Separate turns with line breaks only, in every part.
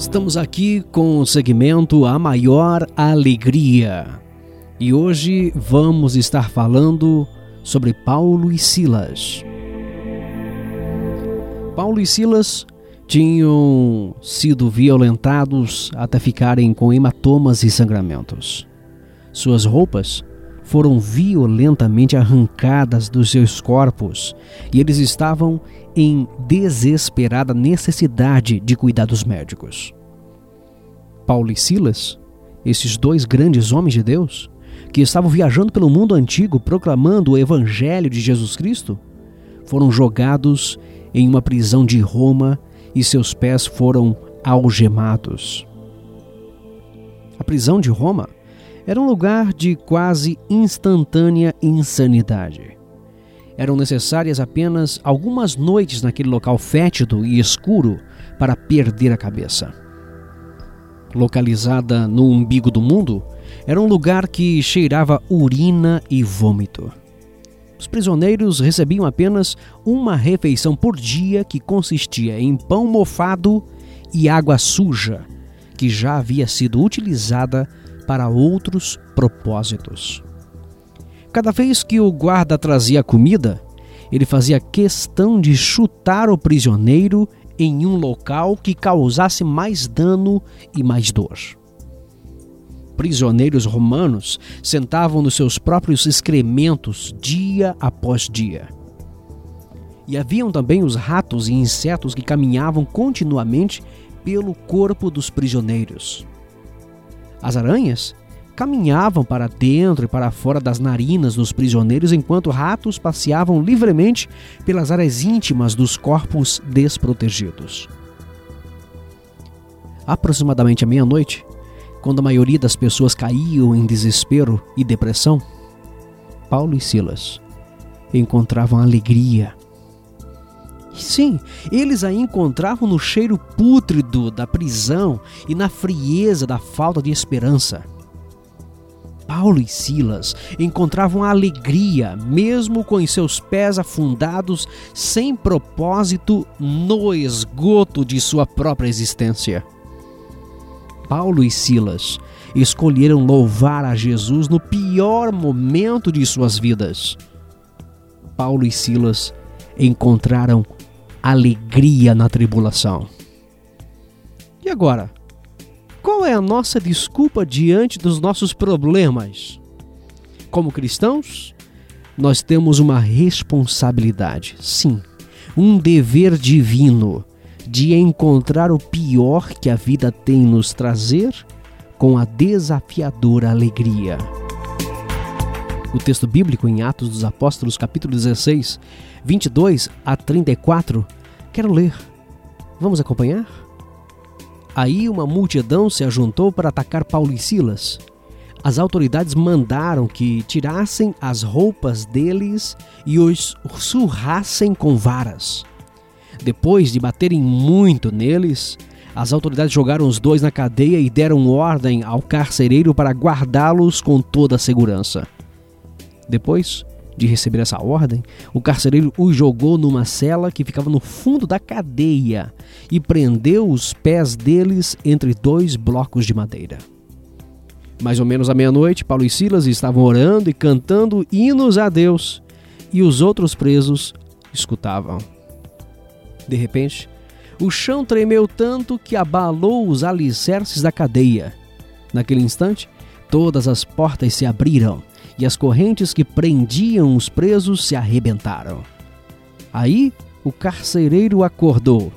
Estamos aqui com o segmento A Maior Alegria. E hoje vamos estar falando sobre Paulo e Silas. Paulo e Silas tinham sido violentados até ficarem com hematomas e sangramentos. Suas roupas foram violentamente arrancadas dos seus corpos e eles estavam em desesperada necessidade de cuidados médicos. Paulo e Silas, esses dois grandes homens de Deus, que estavam viajando pelo mundo antigo proclamando o Evangelho de Jesus Cristo, foram jogados em uma prisão de Roma e seus pés foram algemados. A prisão de Roma era um lugar de quase instantânea insanidade eram necessárias apenas algumas noites naquele local fétido e escuro para perder a cabeça. Localizada no umbigo do mundo, era um lugar que cheirava urina e vômito. Os prisioneiros recebiam apenas uma refeição por dia que consistia em pão mofado e água suja, que já havia sido utilizada para outros propósitos. Cada vez que o guarda trazia comida, ele fazia questão de chutar o prisioneiro em um local que causasse mais dano e mais dor. Prisioneiros romanos sentavam nos seus próprios excrementos dia após dia. E haviam também os ratos e insetos que caminhavam continuamente pelo corpo dos prisioneiros. As aranhas caminhavam para dentro e para fora das narinas dos prisioneiros enquanto ratos passeavam livremente pelas áreas íntimas dos corpos desprotegidos. Aproximadamente à meia-noite, quando a maioria das pessoas caíam em desespero e depressão, Paulo e Silas encontravam alegria. Sim, eles a encontravam no cheiro pútrido da prisão e na frieza da falta de esperança. Paulo e Silas encontravam alegria, mesmo com os seus pés afundados sem propósito no esgoto de sua própria existência. Paulo e Silas escolheram louvar a Jesus no pior momento de suas vidas. Paulo e Silas encontraram alegria na tribulação. E agora? Qual é a nossa desculpa diante dos nossos problemas? Como cristãos, nós temos uma responsabilidade, sim, um dever divino de encontrar o pior que a vida tem nos trazer com a desafiadora alegria. O texto bíblico em Atos dos Apóstolos, capítulo 16, 22 a 34, quero ler. Vamos acompanhar? Aí uma multidão se ajuntou para atacar Paulo e Silas. As autoridades mandaram que tirassem as roupas deles e os surrassem com varas. Depois de baterem muito neles, as autoridades jogaram os dois na cadeia e deram ordem ao carcereiro para guardá-los com toda a segurança. Depois, de receber essa ordem, o carcereiro os jogou numa cela que ficava no fundo da cadeia e prendeu os pés deles entre dois blocos de madeira. Mais ou menos à meia-noite, Paulo e Silas estavam orando e cantando hinos a Deus, e os outros presos escutavam. De repente, o chão tremeu tanto que abalou os alicerces da cadeia. Naquele instante, todas as portas se abriram e as correntes que prendiam os presos se arrebentaram. Aí o carcereiro acordou,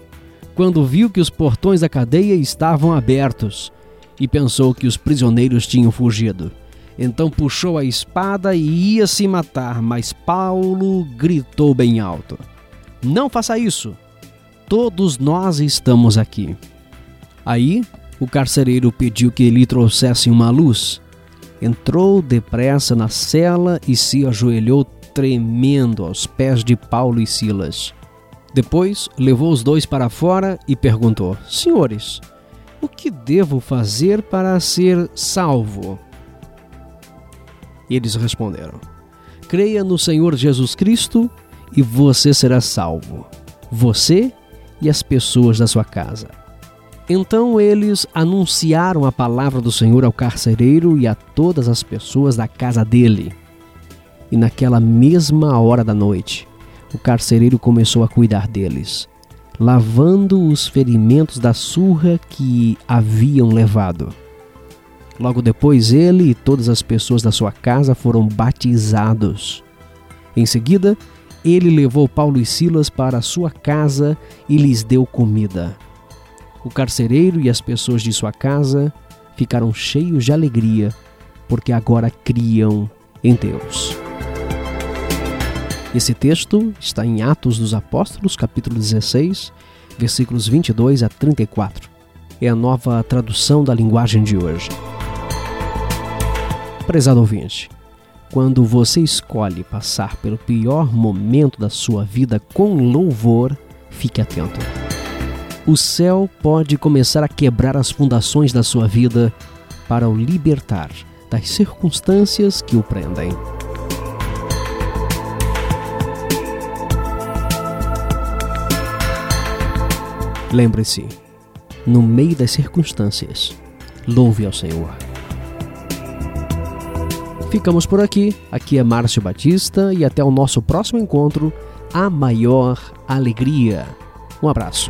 quando viu que os portões da cadeia estavam abertos, e pensou que os prisioneiros tinham fugido. Então puxou a espada e ia se matar, mas Paulo gritou bem alto: Não faça isso! Todos nós estamos aqui. Aí o carcereiro pediu que lhe trouxessem uma luz entrou depressa na cela e se ajoelhou tremendo aos pés de Paulo e Silas. Depois levou os dois para fora e perguntou: Senhores, o que devo fazer para ser salvo? Eles responderam: Creia no Senhor Jesus Cristo e você será salvo, você e as pessoas da sua casa. Então eles anunciaram a palavra do Senhor ao carcereiro e a todas as pessoas da casa dele. E naquela mesma hora da noite, o carcereiro começou a cuidar deles, lavando os ferimentos da surra que haviam levado. Logo depois, ele e todas as pessoas da sua casa foram batizados. Em seguida, ele levou Paulo e Silas para a sua casa e lhes deu comida. O carcereiro e as pessoas de sua casa ficaram cheios de alegria, porque agora criam em Deus. Esse texto está em Atos dos Apóstolos, capítulo 16, versículos 22 a 34. É a nova tradução da linguagem de hoje. Prezado ouvinte, quando você escolhe passar pelo pior momento da sua vida com louvor, fique atento. O céu pode começar a quebrar as fundações da sua vida para o libertar das circunstâncias que o prendem. Lembre-se, no meio das circunstâncias, louve ao Senhor. Ficamos por aqui. Aqui é Márcio Batista e até o nosso próximo encontro. A maior alegria. Um abraço.